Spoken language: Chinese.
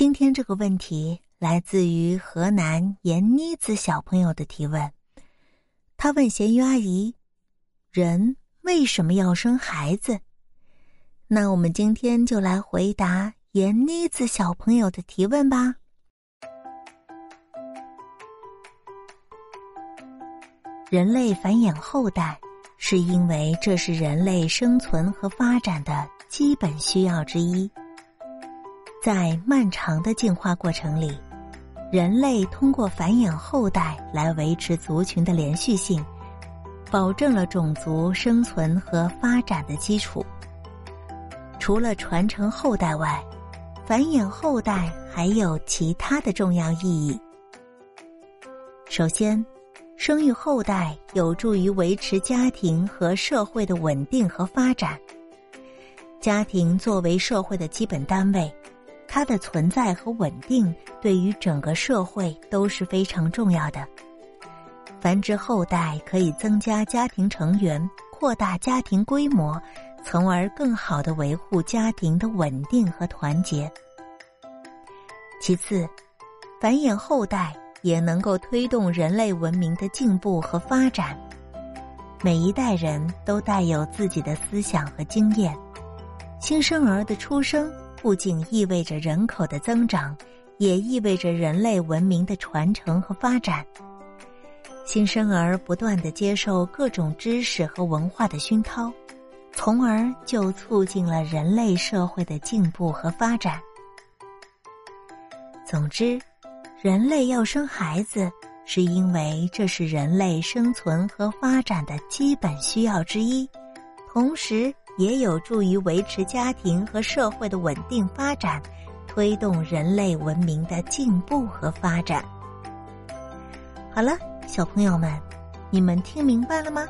今天这个问题来自于河南闫妮子小朋友的提问，他问咸鱼阿姨：“人为什么要生孩子？”那我们今天就来回答闫妮子小朋友的提问吧。人类繁衍后代，是因为这是人类生存和发展的基本需要之一。在漫长的进化过程里，人类通过繁衍后代来维持族群的连续性，保证了种族生存和发展的基础。除了传承后代外，繁衍后代还有其他的重要意义。首先，生育后代有助于维持家庭和社会的稳定和发展。家庭作为社会的基本单位。它的存在和稳定对于整个社会都是非常重要的。繁殖后代可以增加家庭成员，扩大家庭规模，从而更好的维护家庭的稳定和团结。其次，繁衍后代也能够推动人类文明的进步和发展。每一代人都带有自己的思想和经验，新生儿的出生。不仅意味着人口的增长，也意味着人类文明的传承和发展。新生儿不断的接受各种知识和文化的熏陶，从而就促进了人类社会的进步和发展。总之，人类要生孩子，是因为这是人类生存和发展的基本需要之一，同时。也有助于维持家庭和社会的稳定发展，推动人类文明的进步和发展。好了，小朋友们，你们听明白了吗？